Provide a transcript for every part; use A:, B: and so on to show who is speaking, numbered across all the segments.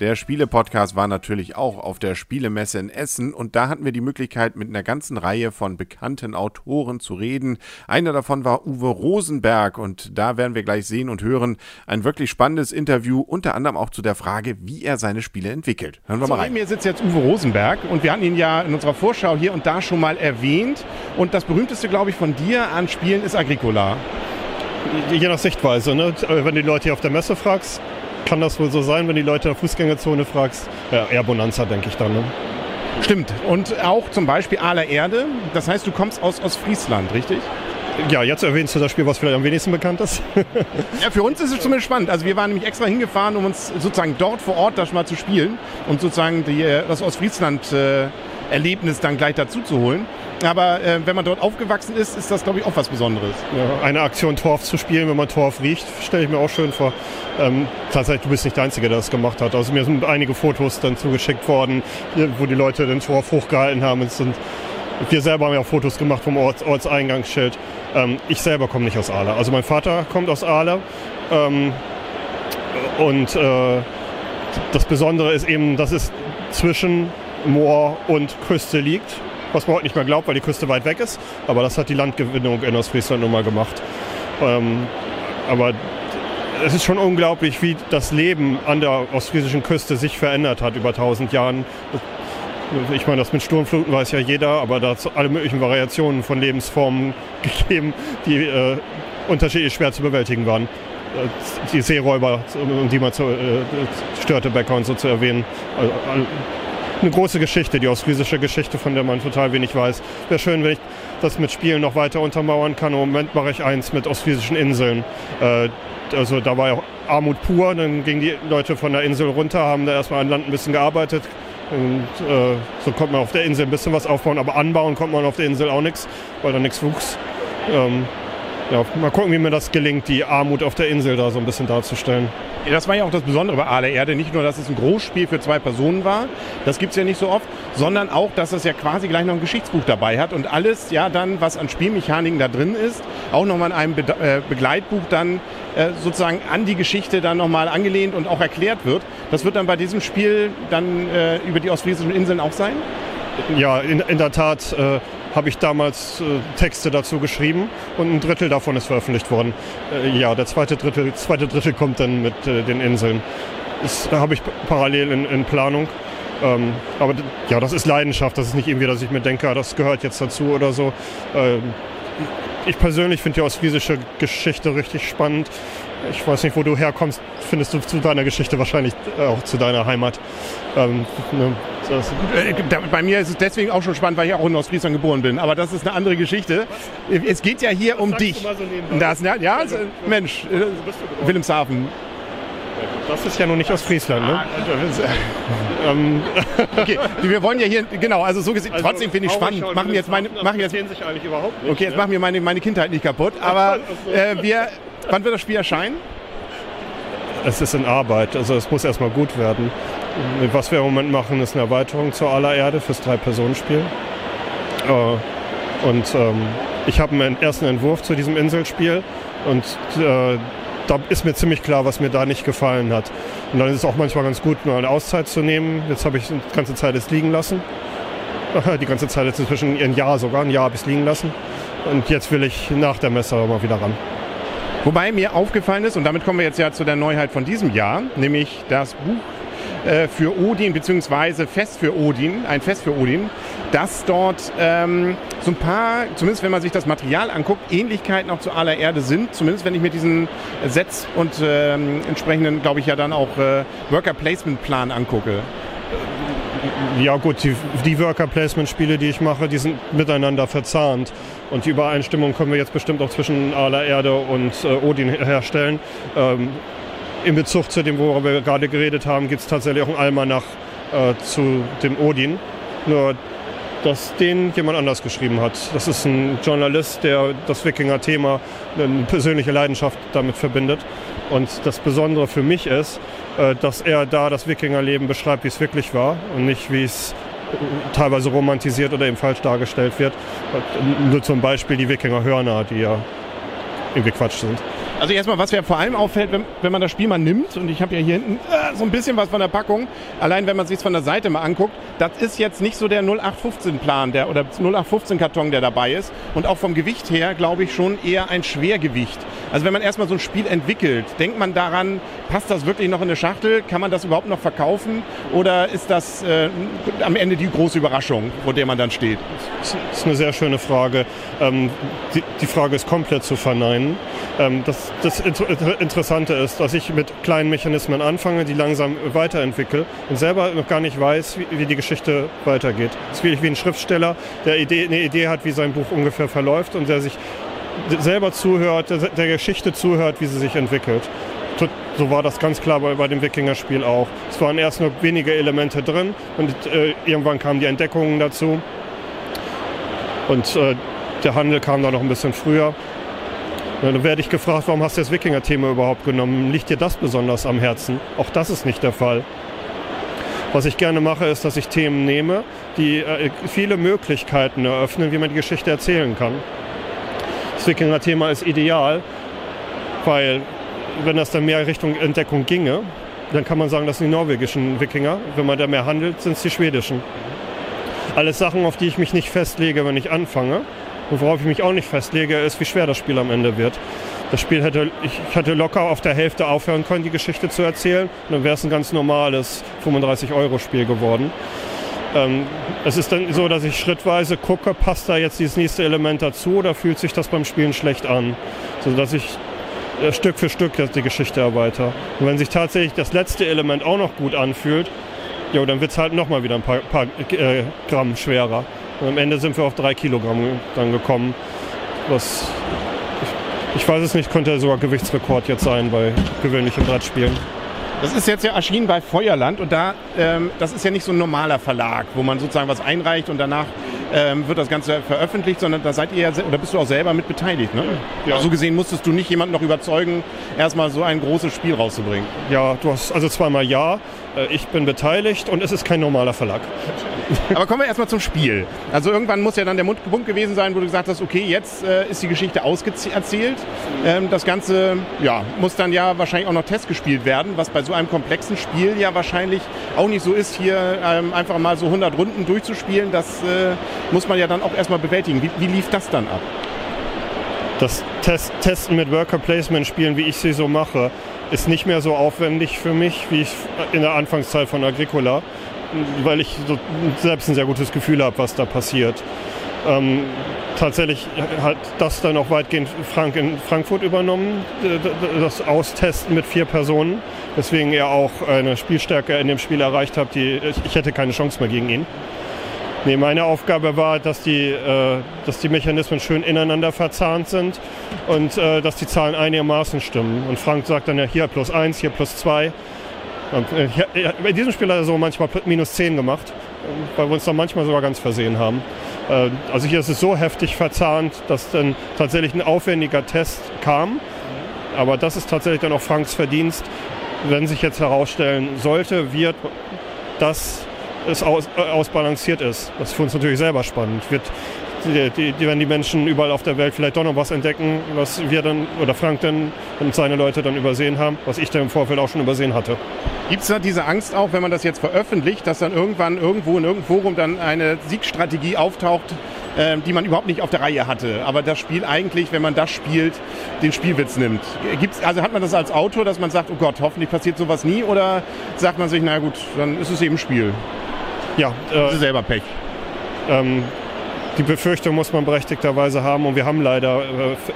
A: der Spiele-Podcast war natürlich auch auf der Spielemesse in Essen und da hatten wir die Möglichkeit, mit einer ganzen Reihe von bekannten Autoren zu reden. Einer davon war Uwe Rosenberg und da werden wir gleich sehen und hören. Ein wirklich spannendes Interview, unter anderem auch zu der Frage, wie er seine Spiele entwickelt.
B: Hören wir mal rein. Mir sitzt jetzt Uwe Rosenberg und wir hatten ihn ja in unserer Vorschau hier und da schon mal erwähnt. Und das berühmteste, glaube ich, von dir an Spielen ist Agricola.
C: Je nach Sichtweise. Ne? Wenn du die Leute hier auf der Messe fragst, kann das wohl so sein, wenn die Leute in der Fußgängerzone fragst. Ja, eher Bonanza, denke ich dann. Ne?
B: Stimmt. Und auch zum Beispiel Aler Erde. Das heißt, du kommst aus Ostfriesland, richtig?
C: Ja, jetzt erwähnst du das Spiel, was vielleicht am wenigsten bekannt ist.
B: ja, für uns ist es zumindest spannend. Also wir waren nämlich extra hingefahren, um uns sozusagen dort vor Ort das mal zu spielen und sozusagen die, äh, das Ostfriesland-Erlebnis dann gleich dazu zu holen. Aber äh, wenn man dort aufgewachsen ist, ist das, glaube ich, auch was Besonderes.
C: Ja, eine Aktion Torf zu spielen, wenn man Torf riecht, stelle ich mir auch schön vor. Ähm, tatsächlich, du bist nicht der Einzige, der das gemacht hat. Also mir sind einige Fotos dann zugeschickt worden, wo die Leute den Torf hochgehalten haben. Es sind, wir selber haben ja auch Fotos gemacht vom Orts, Ortseingangsschild. Ähm, ich selber komme nicht aus Aale. Also mein Vater kommt aus Aale. Ähm, und äh, das Besondere ist eben, dass es zwischen Moor und Küste liegt was man heute nicht mehr glaubt, weil die Küste weit weg ist. Aber das hat die Landgewinnung in Ostfriesland nun mal gemacht. Ähm, aber es ist schon unglaublich, wie das Leben an der ostfriesischen Küste sich verändert hat über tausend Jahren. Ich meine, das mit Sturmfluten weiß ja jeder, aber da hat es alle möglichen Variationen von Lebensformen gegeben, die äh, unterschiedlich schwer zu bewältigen waren. Äh, die Seeräuber, um die man zu, äh, Störtebecker und so zu erwähnen. Also, eine große Geschichte, die ostfriesische Geschichte, von der man total wenig weiß. Wäre schön, wenn ich das mit Spielen noch weiter untermauern kann. Im Moment mache ich eins mit ostfriesischen Inseln. Äh, also da war ja Armut pur, dann gingen die Leute von der Insel runter, haben da erstmal an Land ein bisschen gearbeitet. Und äh, so konnte man auf der Insel ein bisschen was aufbauen, aber anbauen konnte man auf der Insel auch nichts, weil da nichts wuchs. Ähm, ja, mal gucken, wie mir das gelingt, die Armut auf der Insel da so ein bisschen darzustellen.
B: Das war ja auch das Besondere bei Aale Erde. Nicht nur, dass es ein Großspiel für zwei Personen war, das gibt es ja nicht so oft, sondern auch, dass es ja quasi gleich noch ein Geschichtsbuch dabei hat und alles, ja, dann, was an Spielmechaniken da drin ist, auch nochmal in einem Be äh, Begleitbuch dann äh, sozusagen an die Geschichte dann nochmal angelehnt und auch erklärt wird. Das wird dann bei diesem Spiel dann äh, über die ostfriesischen Inseln auch sein?
C: Ja, in, in der Tat äh, habe ich damals äh, Texte dazu geschrieben und ein Drittel davon ist veröffentlicht worden. Äh, ja, der zweite Drittel, zweite Drittel kommt dann mit äh, den Inseln. Das habe ich parallel in, in Planung. Ähm, aber ja, das ist Leidenschaft. Das ist nicht irgendwie, dass ich mir denke, ah, das gehört jetzt dazu oder so. Ähm, ich persönlich finde die ostfriesische Geschichte richtig spannend. Ich weiß nicht, wo du herkommst, findest du zu deiner Geschichte wahrscheinlich auch zu deiner Heimat. Ähm,
B: ne, äh, bei mir ist es deswegen auch schon spannend, weil ich auch in Ostfriesland geboren bin. Aber das ist eine andere Geschichte. Es geht ja hier um dich. So das, ja, also, Mensch, äh, Wilhelmshaven.
C: Das ist ja noch nicht aus Friesland, ne?
B: Ah, ähm. okay, wir wollen ja hier, genau, also so gesehen, also trotzdem finde ich spannend. Machen jetzt meine, machen jetzt, okay, jetzt ne? machen wir meine, meine Kindheit nicht kaputt, aber äh, wir, wann wird das Spiel erscheinen?
C: Es ist in Arbeit, also es muss erstmal gut werden. Was wir im Moment machen, ist eine Erweiterung zur aller Erde fürs Drei-Personen-Spiel. Äh, und ähm, ich habe einen ersten Entwurf zu diesem Inselspiel und äh, da ist mir ziemlich klar, was mir da nicht gefallen hat. Und dann ist es auch manchmal ganz gut, mal eine Auszeit zu nehmen. Jetzt habe ich die ganze Zeit es liegen lassen. Die ganze Zeit jetzt inzwischen ein Jahr sogar, ein Jahr habe ich es liegen lassen. Und jetzt will ich nach der Messe mal wieder ran.
B: Wobei mir aufgefallen ist, und damit kommen wir jetzt ja zu der Neuheit von diesem Jahr, nämlich das Buch äh, für Odin, beziehungsweise Fest für Odin, ein Fest für Odin, dass dort ähm, so ein paar, zumindest wenn man sich das Material anguckt, Ähnlichkeiten auch zu aller Erde sind. Zumindest wenn ich mir diesen Sets und ähm, entsprechenden, glaube ich, ja dann auch äh, Worker Placement Plan angucke.
C: Ja gut, die, die Worker Placement Spiele, die ich mache, die sind miteinander verzahnt. Und die Übereinstimmung können wir jetzt bestimmt auch zwischen aller Erde und äh, Odin herstellen. Ähm, in Bezug zu dem, worüber wir gerade geredet haben, gibt es tatsächlich auch einen Almanach äh, zu dem Odin. Nur, dass den jemand anders geschrieben hat. Das ist ein Journalist, der das Wikinger-Thema, eine persönliche Leidenschaft damit verbindet. Und das Besondere für mich ist, äh, dass er da das Wikingerleben beschreibt, wie es wirklich war und nicht wie es teilweise romantisiert oder eben falsch dargestellt wird. Nur zum Beispiel die Wikinger-Hörner, die ja irgendwie Quatsch sind.
B: Also erstmal, was mir vor allem auffällt, wenn, wenn man das Spiel mal nimmt, und ich habe ja hier hinten äh, so ein bisschen was von der Packung, allein wenn man sich von der Seite mal anguckt, das ist jetzt nicht so der 0815-Plan der, oder 0815-Karton, der dabei ist. Und auch vom Gewicht her, glaube ich, schon eher ein Schwergewicht. Also wenn man erstmal so ein Spiel entwickelt, denkt man daran, passt das wirklich noch in eine Schachtel? Kann man das überhaupt noch verkaufen? Oder ist das äh, am Ende die große Überraschung, vor der man dann steht?
C: Das ist eine sehr schöne Frage. Ähm, die, die, Frage ist komplett zu verneinen. Ähm, das, das Interessante ist, dass ich mit kleinen Mechanismen anfange, die langsam weiterentwickle und selber noch gar nicht weiß, wie, wie die Geschichte weitergeht. Es ist wie ein Schriftsteller, der Idee, eine Idee hat, wie sein Buch ungefähr verläuft und der sich selber zuhört, der, der Geschichte zuhört, wie sie sich entwickelt. So war das ganz klar bei, bei dem Wikinger-Spiel auch. Es waren erst nur wenige Elemente drin und äh, irgendwann kamen die Entdeckungen dazu. Und äh, der Handel kam da noch ein bisschen früher. Dann werde ich gefragt, warum hast du das Wikinger-Thema überhaupt genommen? Liegt dir das besonders am Herzen? Auch das ist nicht der Fall. Was ich gerne mache, ist, dass ich Themen nehme, die äh, viele Möglichkeiten eröffnen, wie man die Geschichte erzählen kann. Das Wikinger-Thema ist ideal, weil wenn das dann mehr Richtung Entdeckung ginge, dann kann man sagen, das sind die norwegischen Wikinger. Wenn man da mehr handelt, sind es die schwedischen. Alles Sachen, auf die ich mich nicht festlege, wenn ich anfange. Worauf ich mich auch nicht festlege, ist, wie schwer das Spiel am Ende wird. Das Spiel hätte, ich hätte locker auf der Hälfte aufhören können, die Geschichte zu erzählen. Und dann wäre es ein ganz normales 35-Euro-Spiel geworden. Ähm, es ist dann so, dass ich schrittweise gucke, passt da jetzt dieses nächste Element dazu oder fühlt sich das beim Spielen schlecht an? Sodass ich äh, Stück für Stück die Geschichte erweitere. Und wenn sich tatsächlich das letzte Element auch noch gut anfühlt, jo, dann wird es halt nochmal wieder ein paar, paar äh, Gramm schwerer. Und am Ende sind wir auf drei Kilogramm dann gekommen. Was ich, ich weiß es nicht, könnte sogar Gewichtsrekord jetzt sein bei gewöhnlichen Brettspielen.
B: Das ist jetzt ja erschienen bei Feuerland und da, ähm, das ist ja nicht so ein normaler Verlag, wo man sozusagen was einreicht und danach ähm, wird das Ganze veröffentlicht, sondern da seid ihr ja, oder bist du auch selber mit beteiligt, ne? Ja. So also gesehen musstest du nicht jemanden noch überzeugen, erstmal so ein großes Spiel rauszubringen.
C: Ja, du hast also zweimal ja, äh, ich bin beteiligt und es ist kein normaler Verlag.
B: Aber kommen wir erstmal zum Spiel. Also irgendwann muss ja dann der Punkt gewesen sein, wo du gesagt hast, okay, jetzt äh, ist die Geschichte auserzählt. Ähm, das Ganze ja, muss dann ja wahrscheinlich auch noch testgespielt werden, was bei so einem komplexen Spiel ja wahrscheinlich auch nicht so ist, hier ähm, einfach mal so 100 Runden durchzuspielen. Das äh, muss man ja dann auch erstmal bewältigen. Wie, wie lief das dann ab?
C: Das Test Testen mit Worker Placement Spielen, wie ich sie so mache, ist nicht mehr so aufwendig für mich, wie ich in der Anfangszeit von Agricola weil ich so selbst ein sehr gutes Gefühl habe, was da passiert. Ähm, tatsächlich hat das dann auch weitgehend Frank in Frankfurt übernommen, das Austesten mit vier Personen, weswegen er auch eine Spielstärke in dem Spiel erreicht hat, die ich hätte keine Chance mehr gegen ihn. Nee, meine Aufgabe war, dass die, äh, dass die Mechanismen schön ineinander verzahnt sind und äh, dass die Zahlen einigermaßen stimmen. Und Frank sagt dann ja hier plus eins, hier plus zwei. Äh, bei diesem Spiel hat er so manchmal minus 10 gemacht, weil wir uns dann manchmal sogar ganz versehen haben. Äh, also hier ist es so heftig verzahnt, dass dann tatsächlich ein aufwendiger Test kam. Aber das ist tatsächlich dann auch Franks Verdienst. Wenn sich jetzt herausstellen sollte, wird, dass es aus, äh, ausbalanciert ist. Das ist für uns natürlich selber spannend. Wird die, die, die, wenn die Menschen überall auf der Welt vielleicht doch noch was entdecken, was wir dann oder Frank dann und seine Leute dann übersehen haben, was ich dann im Vorfeld auch schon übersehen hatte.
B: Gibt es da diese Angst auch, wenn man das jetzt veröffentlicht, dass dann irgendwann irgendwo in irgendeinem Forum dann eine Siegstrategie auftaucht, äh, die man überhaupt nicht auf der Reihe hatte, aber das Spiel eigentlich, wenn man das spielt, den Spielwitz nimmt? Gibt's, also hat man das als Autor, dass man sagt, oh Gott, hoffentlich passiert sowas nie, oder sagt man sich, na gut, dann ist es eben Spiel?
C: Ja,
B: äh, das ist selber Pech.
C: Ähm, die Befürchtung muss man berechtigterweise haben und wir haben leider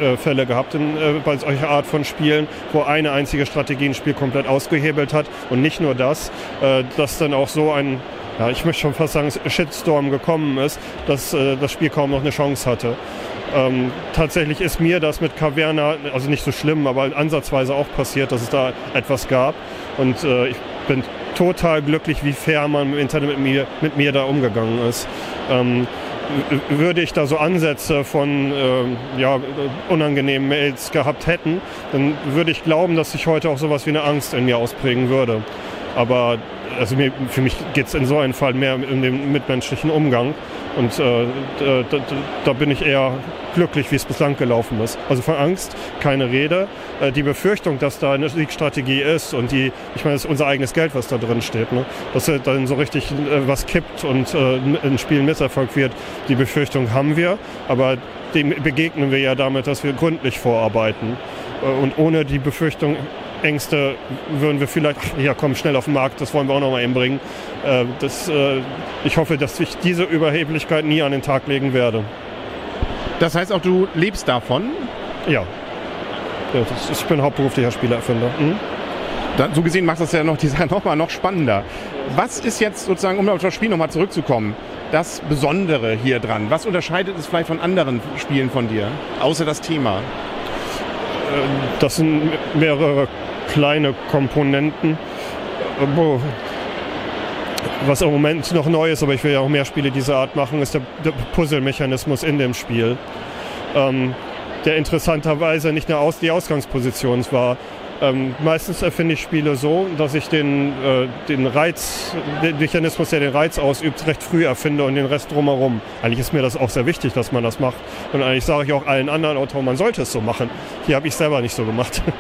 C: äh, äh, Fälle gehabt in, äh, bei solcher Art von Spielen, wo eine einzige Strategie ein Spiel komplett ausgehebelt hat und nicht nur das, äh, dass dann auch so ein ja, ich möchte schon fast sagen, Shitstorm gekommen ist, dass äh, das Spiel kaum noch eine Chance hatte. Ähm, tatsächlich ist mir das mit Caverna, also nicht so schlimm, aber ansatzweise auch passiert, dass es da etwas gab. Und äh, ich bin total glücklich, wie fair man im Internet mit mir, mit mir da umgegangen ist. Ähm, würde ich da so Ansätze von äh, ja, unangenehmen Mails gehabt hätten, dann würde ich glauben, dass sich heute auch sowas wie eine Angst in mir ausprägen würde. Aber also mir, für mich geht es in so einem Fall mehr um den mitmenschlichen Umgang. Und äh, da, da, bin ich eher glücklich, wie es bislang gelaufen ist. Also von Angst keine Rede. Äh, die Befürchtung, dass da eine Siegstrategie ist und die, ich meine, das ist unser eigenes Geld, was da drin steht, ne? dass dann so richtig äh, was kippt und äh, ein Spiel Misserfolg wird, die Befürchtung haben wir. Aber dem begegnen wir ja damit, dass wir gründlich vorarbeiten. Äh, und ohne die Befürchtung Ängste würden wir vielleicht, ach, ja komm, schnell auf den Markt, das wollen wir auch noch mal einbringen. Äh, das, äh, ich hoffe, dass ich diese Überheblichkeit nie an den Tag legen werde.
B: Das heißt auch, du lebst davon?
C: Ja. ja ist, ich bin hauptberuflicher Spielererfinder. Mhm.
B: Dann, so gesehen macht das ja noch die Sache noch mal noch spannender. Was ist jetzt sozusagen, um auf das Spiel nochmal zurückzukommen, das Besondere hier dran? Was unterscheidet es vielleicht von anderen Spielen von dir, außer das Thema?
C: Äh, das sind mehrere kleine Komponenten. Was im Moment noch neu ist, aber ich will ja auch mehr Spiele dieser Art machen, ist der, Puzzle-Mechanismus in dem Spiel. Ähm, der interessanterweise nicht nur aus, die Ausgangsposition war. Ähm, meistens erfinde ich Spiele so, dass ich den, äh, den Reiz, den Mechanismus, der den Reiz ausübt, recht früh erfinde und den Rest drumherum. Eigentlich ist mir das auch sehr wichtig, dass man das macht. Und eigentlich sage ich auch allen anderen Autoren, man sollte es so machen. Hier habe ich selber nicht so gemacht.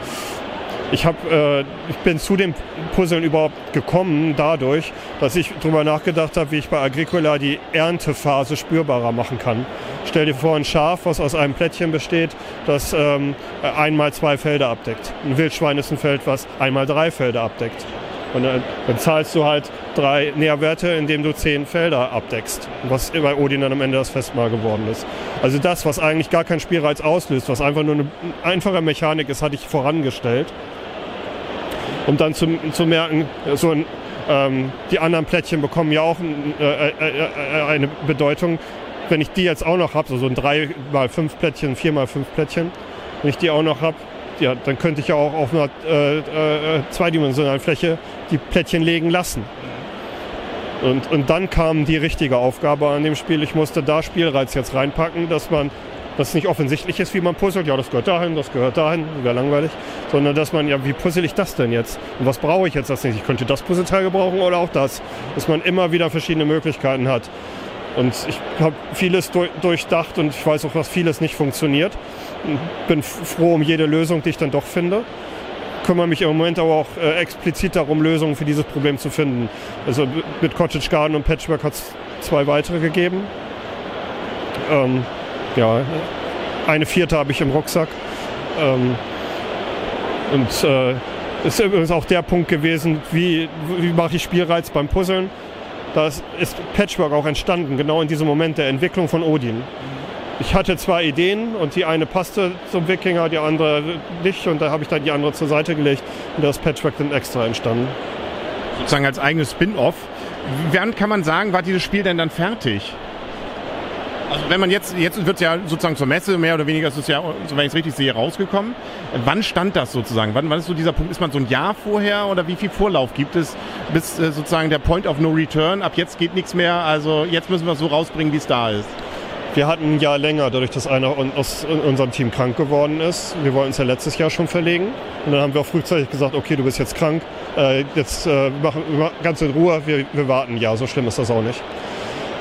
C: Ich, hab, äh, ich bin zu dem Puzzeln überhaupt gekommen dadurch, dass ich darüber nachgedacht habe, wie ich bei Agricola die Erntephase spürbarer machen kann. Stell dir vor, ein Schaf, was aus einem Plättchen besteht, das ähm, einmal zwei Felder abdeckt. Ein Wildschwein ist ein Feld, was einmal drei Felder abdeckt. Und dann, dann zahlst du halt drei Nährwerte, indem du zehn Felder abdeckst. Was bei Odin dann am Ende das Festmahl geworden ist. Also das, was eigentlich gar keinen Spielreiz auslöst, was einfach nur eine einfache Mechanik ist, hatte ich vorangestellt um dann zu, zu merken, so ein, ähm, die anderen Plättchen bekommen ja auch äh, äh, äh, eine Bedeutung. Wenn ich die jetzt auch noch habe, so, so ein 3 mal 5 Plättchen, 4 mal 5 Plättchen, wenn ich die auch noch habe, ja, dann könnte ich ja auch auf einer äh, äh, zweidimensionalen Fläche die Plättchen legen lassen. Und, und dann kam die richtige Aufgabe an dem Spiel. Ich musste da Spielreiz jetzt reinpacken, dass man dass es nicht offensichtlich ist, wie man puzzelt. Ja, das gehört dahin, das gehört dahin, wäre langweilig. Sondern dass man, ja, wie puzzle ich das denn jetzt? Und was brauche ich jetzt das nicht? Ich könnte das Puzzleteil gebrauchen oder auch das. Dass man immer wieder verschiedene Möglichkeiten hat. Und ich habe vieles durchdacht und ich weiß auch, dass vieles nicht funktioniert. Bin froh um jede Lösung, die ich dann doch finde. Kümmere mich im Moment aber auch äh, explizit darum, Lösungen für dieses Problem zu finden. Also mit Cottage Garden und Patchwork hat es zwei weitere gegeben. Ähm, ja, eine vierte habe ich im Rucksack. Ähm, und äh, ist übrigens auch der Punkt gewesen, wie, wie mache ich Spielreiz beim Puzzeln. Da ist Patchwork auch entstanden, genau in diesem Moment der Entwicklung von Odin. Ich hatte zwei Ideen und die eine passte zum Wikinger, die andere nicht und da habe ich dann die andere zur Seite gelegt und da ist Patchwork dann extra entstanden.
B: Sozusagen als eigenes Spin-off. Wann kann man sagen, war dieses Spiel denn dann fertig? Also wenn man jetzt, jetzt wird es ja sozusagen zur Messe, mehr oder weniger ist es ja, so wenn ich es richtig sehe, rausgekommen. Wann stand das sozusagen? Wann, wann ist so dieser Punkt? Ist man so ein Jahr vorher oder wie viel Vorlauf gibt es bis äh, sozusagen der Point of No Return? Ab jetzt geht nichts mehr, also jetzt müssen wir es so rausbringen, wie es da ist.
C: Wir hatten ein Jahr länger, dadurch, dass einer aus unserem Team krank geworden ist. Wir wollten es ja letztes Jahr schon verlegen. Und dann haben wir auch frühzeitig gesagt, okay, du bist jetzt krank, äh, jetzt äh, machen wir ganz in Ruhe, wir, wir warten Jahr, so schlimm ist das auch nicht.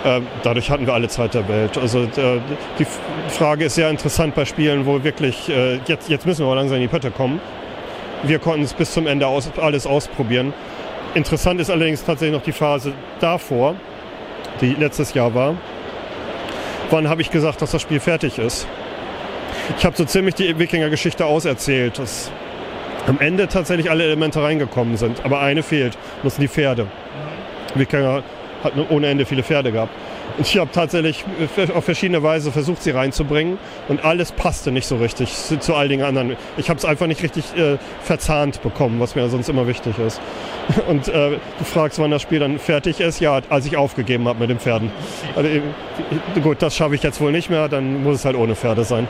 C: Ähm, dadurch hatten wir alle Zeit der Welt. Also äh, die Frage ist sehr interessant bei Spielen, wo wirklich, äh, jetzt, jetzt müssen wir langsam in die Pötte kommen. Wir konnten es bis zum Ende aus, alles ausprobieren. Interessant ist allerdings tatsächlich noch die Phase davor, die letztes Jahr war. Wann habe ich gesagt, dass das Spiel fertig ist? Ich habe so ziemlich die Wikinger-Geschichte auserzählt, dass am Ende tatsächlich alle Elemente reingekommen sind, aber eine fehlt, das sind die Pferde. Wikinger hat ohne Ende viele Pferde gehabt. Und ich habe tatsächlich auf verschiedene Weise versucht, sie reinzubringen und alles passte nicht so richtig zu all den anderen. Ich habe es einfach nicht richtig äh, verzahnt bekommen, was mir sonst immer wichtig ist. Und äh, du fragst, wann das Spiel dann fertig ist? Ja, als ich aufgegeben habe mit den Pferden. Also, äh, gut, das schaffe ich jetzt wohl nicht mehr, dann muss es halt ohne Pferde sein.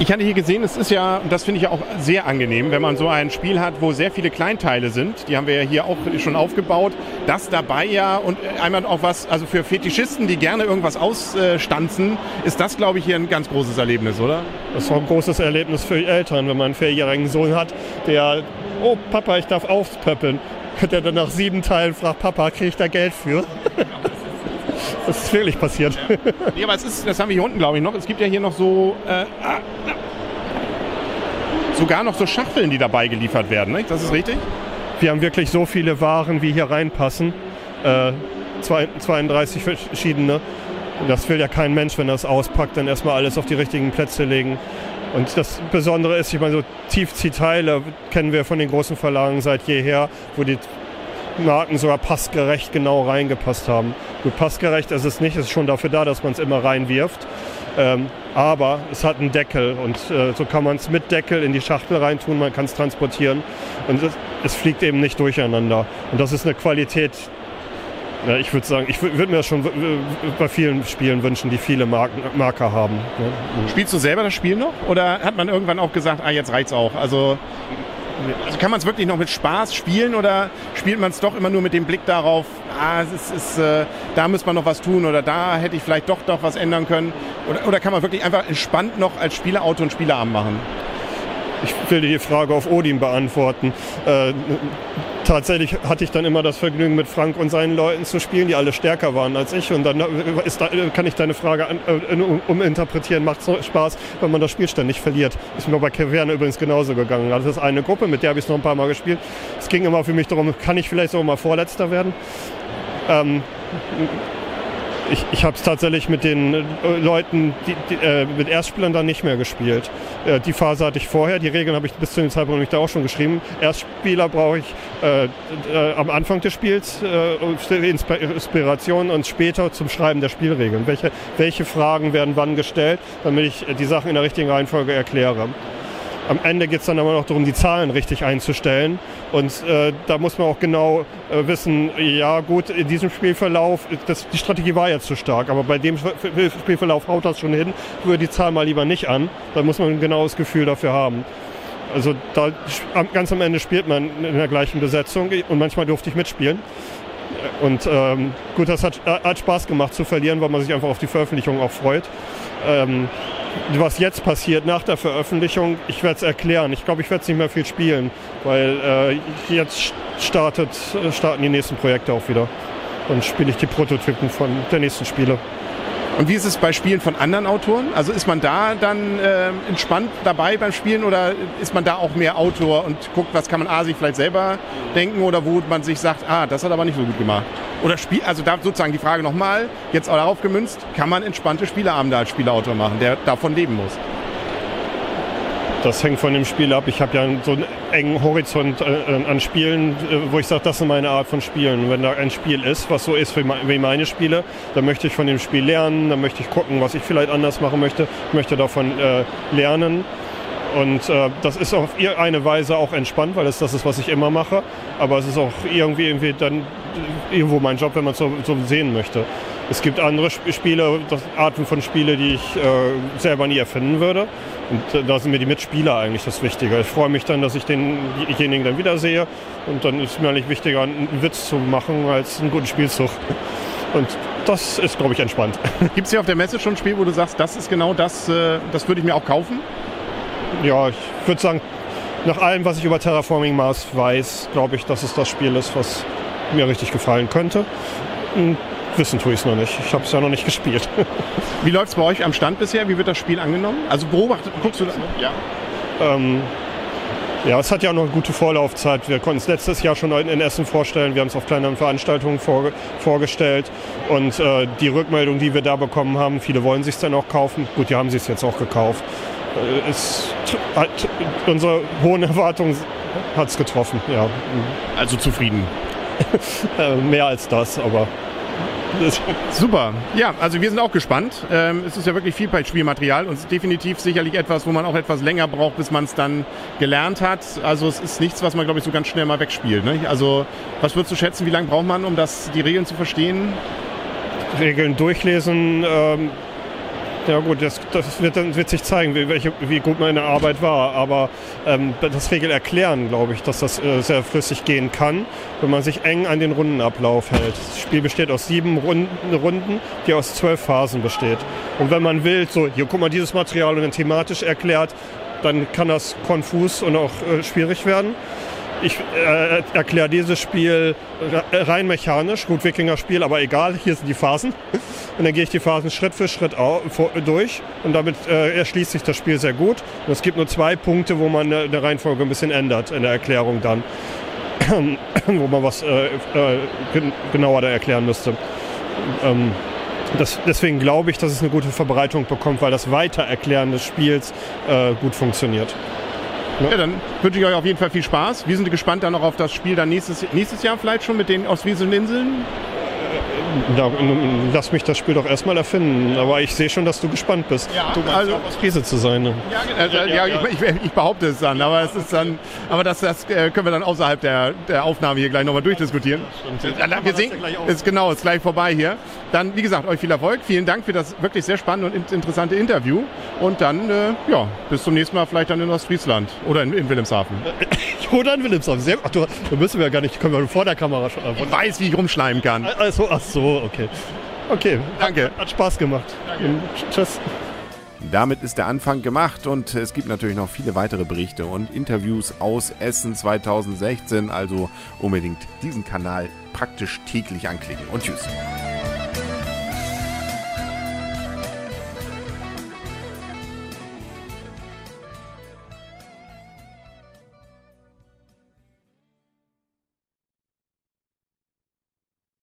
B: Ich hatte hier gesehen, es ist ja, das finde ich ja auch sehr angenehm, wenn man so ein Spiel hat, wo sehr viele Kleinteile sind. Die haben wir ja hier auch schon aufgebaut. Das dabei ja und einmal auch was, also für Fetischisten, die gerne irgendwas ausstanzen, ist das, glaube ich, hier ein ganz großes Erlebnis, oder?
C: Das ist auch ein großes Erlebnis für die Eltern, wenn man einen vierjährigen Sohn hat, der, oh Papa, ich darf aufpöppeln. der dann nach sieben Teilen fragt, Papa, kriege ich da Geld für? Das ist wirklich passiert.
B: Ja, nee, aber es ist, das haben wir hier unten, glaube ich, noch. Es gibt ja hier noch so, äh, ah, sogar noch so Schachteln, die dabei geliefert werden. Nicht? Das ist richtig?
C: Wir haben wirklich so viele Waren, wie hier reinpassen. Äh, 32 verschiedene. Das will ja kein Mensch, wenn er es auspackt, dann erstmal alles auf die richtigen Plätze legen. Und das Besondere ist, ich meine, so Tiefziehteile kennen wir von den großen Verlagen seit jeher, wo die Marken sogar passgerecht genau reingepasst haben. Gut, passgerecht ist es nicht, es ist schon dafür da, dass man es immer reinwirft. Ähm, aber es hat einen Deckel und äh, so kann man es mit Deckel in die Schachtel reintun, man kann es transportieren und es, es, fliegt eben nicht durcheinander. Und das ist eine Qualität, ja, ich würde sagen, ich würde mir das schon bei vielen Spielen wünschen, die viele Marken, Marker haben. Ne?
B: Spielst du selber das Spiel noch? Oder hat man irgendwann auch gesagt, ah, jetzt reicht's auch? Also, also kann man es wirklich noch mit Spaß spielen oder spielt man es doch immer nur mit dem Blick darauf, ah, es ist, äh, da muss man noch was tun oder da hätte ich vielleicht doch doch was ändern können? Oder, oder kann man wirklich einfach entspannt noch als Spielerauto und Spielerabend machen?
C: Ich will dir die Frage auf Odin beantworten. Äh, tatsächlich hatte ich dann immer das Vergnügen, mit Frank und seinen Leuten zu spielen, die alle stärker waren als ich. Und dann ist da, kann ich deine Frage an, äh, uminterpretieren. Macht Spaß, wenn man das Spiel ständig verliert. Ist mir bei Keverne übrigens genauso gegangen. Das ist eine Gruppe, mit der habe ich es noch ein paar Mal gespielt. Es ging immer für mich darum, kann ich vielleicht sogar mal Vorletzter werden? Ähm, ich, ich habe es tatsächlich mit den äh, Leuten, die, die, äh, mit Erstspielern dann nicht mehr gespielt. Äh, die Phase hatte ich vorher, die Regeln habe ich bis zu dem Zeitpunkt nämlich da auch schon geschrieben. Erstspieler brauche ich äh, äh, am Anfang des Spiels äh, Inspiration und später zum Schreiben der Spielregeln. Welche, welche Fragen werden wann gestellt, damit ich die Sachen in der richtigen Reihenfolge erkläre. Am Ende geht es dann aber noch darum, die Zahlen richtig einzustellen. Und äh, da muss man auch genau äh, wissen, ja gut, in diesem Spielverlauf, das, die Strategie war jetzt zu stark, aber bei dem Spielverlauf haut das schon hin, würde die Zahl mal lieber nicht an. Da muss man ein genaues Gefühl dafür haben. Also da, ganz am Ende spielt man in der gleichen Besetzung und manchmal durfte ich mitspielen. Und ähm, gut, das hat, hat Spaß gemacht zu verlieren, weil man sich einfach auf die Veröffentlichung auch freut. Ähm, was jetzt passiert nach der Veröffentlichung, ich werde es erklären. Ich glaube, ich werde es nicht mehr viel spielen, weil äh, jetzt startet, starten die nächsten Projekte auch wieder. Und spiele ich die Prototypen von der nächsten Spiele.
B: Und wie ist es bei Spielen von anderen Autoren? Also ist man da dann äh, entspannt dabei beim Spielen oder ist man da auch mehr Autor und guckt, was kann man A sich vielleicht selber denken oder wo man sich sagt, ah, das hat aber nicht so gut gemacht? Oder Spiel, also da sozusagen die Frage nochmal, jetzt auch darauf gemünzt, kann man entspannte Spieleabende als Spielautor machen, der davon leben muss?
C: Das hängt von dem Spiel ab. Ich habe ja so einen engen Horizont äh, an Spielen, äh, wo ich sage, das ist meine Art von Spielen. Wenn da ein Spiel ist, was so ist wie meine Spiele, dann möchte ich von dem Spiel lernen, dann möchte ich gucken, was ich vielleicht anders machen möchte. Ich möchte davon äh, lernen. Und äh, das ist auf eine Weise auch entspannt, weil es das ist, was ich immer mache. Aber es ist auch irgendwie, irgendwie dann irgendwo mein Job, wenn man es so, so sehen möchte. Es gibt andere Spiele, Arten von Spiele, die ich äh, selber nie erfinden würde. Und da sind mir die Mitspieler eigentlich das Wichtige. Ich freue mich dann, dass ich denjenigen dann wiedersehe. Und dann ist mir eigentlich wichtiger, einen Witz zu machen, als einen guten Spielzug. Und das ist, glaube ich, entspannt.
B: Gibt es hier auf der Messe schon ein Spiel, wo du sagst, das ist genau das, äh, das würde ich mir auch kaufen?
C: Ja, ich würde sagen, nach allem, was ich über Terraforming Mars weiß, glaube ich, dass es das Spiel ist, was mir richtig gefallen könnte. Und wissen tue ich es noch nicht. Ich habe es ja noch nicht gespielt.
B: Wie läuft es bei euch am Stand bisher? Wie wird das Spiel angenommen? Also beobachtet, guckst du das?
C: Ja. Ähm, ja, es hat ja auch noch eine gute Vorlaufzeit. Wir konnten es letztes Jahr schon in Essen vorstellen. Wir haben es auf kleineren Veranstaltungen vor, vorgestellt. Und äh, die Rückmeldung, die wir da bekommen haben, viele wollen sich dann auch kaufen. Gut, die haben sich jetzt auch gekauft. Äh, es, hat, unsere hohen Erwartungen hat es getroffen, ja.
B: Also zufrieden?
C: Äh, mehr als das, aber
B: Super. Ja, also wir sind auch gespannt. Ähm, es ist ja wirklich viel Spielmaterial und es ist definitiv sicherlich etwas, wo man auch etwas länger braucht, bis man es dann gelernt hat. Also es ist nichts, was man, glaube ich, so ganz schnell mal wegspielt. Ne? Also was würdest du schätzen, wie lange braucht man, um das, die Regeln zu verstehen?
C: Regeln durchlesen, ähm, ja gut, das, das wird dann wird sich zeigen, wie, welche, wie gut meine Arbeit war. Aber ähm, das Regel erklären, glaube ich, dass das äh, sehr flüssig gehen kann, wenn man sich eng an den Rundenablauf hält. Das Spiel besteht aus sieben Runden, Runden, die aus zwölf Phasen besteht. Und wenn man will, so hier guck mal dieses Material und dann thematisch erklärt, dann kann das konfus und auch äh, schwierig werden. Ich äh, erkläre dieses Spiel rein mechanisch, gut Wikinger-Spiel, aber egal, hier sind die Phasen. Und dann gehe ich die Phasen Schritt für Schritt durch und damit äh, erschließt sich das Spiel sehr gut. Und es gibt nur zwei Punkte, wo man eine Reihenfolge ein bisschen ändert in der Erklärung dann, wo man was äh, äh, genauer da erklären müsste. Ähm, das, deswegen glaube ich, dass es eine gute Verbreitung bekommt, weil das Weitererklären des Spiels äh, gut funktioniert.
B: Ja. ja, dann wünsche ich euch auf jeden Fall viel Spaß. Wir sind gespannt dann noch auf das Spiel dann nächstes, nächstes Jahr vielleicht schon mit den Ostfriesischen Inseln.
C: Da, lass mich das Spiel doch erstmal erfinden. Aber ich sehe schon, dass du gespannt bist.
B: Ja,
C: du
B: also,
C: aus Friese zu sein. Ne?
B: Ja, äh, ja, ja, ich, ich, ich, behaupte es dann, aber es ist dann, aber das, das äh, können wir dann außerhalb der, der Aufnahme hier gleich nochmal durchdiskutieren. Ja, wir sehen, ist genau, ist gleich vorbei hier. Dann, wie gesagt, euch viel Erfolg. Vielen Dank für das wirklich sehr spannende und interessante Interview. Und dann, äh, ja, bis zum nächsten Mal vielleicht dann in Ostfriesland oder in, in Wilhelmshaven.
C: oder in Wilhelmshaven. Sehr, ach, du, du müssen wir gar nicht, können wir vor der Kamera schon.
B: Ich weiß, wie ich rumschleimen kann.
C: Also, ach so, okay. Okay,
B: danke.
C: Hat, hat Spaß gemacht. Danke.
A: Tschüss. Damit ist der Anfang gemacht und es gibt natürlich noch viele weitere Berichte und Interviews aus Essen 2016. Also unbedingt diesen Kanal praktisch täglich anklicken. Und tschüss.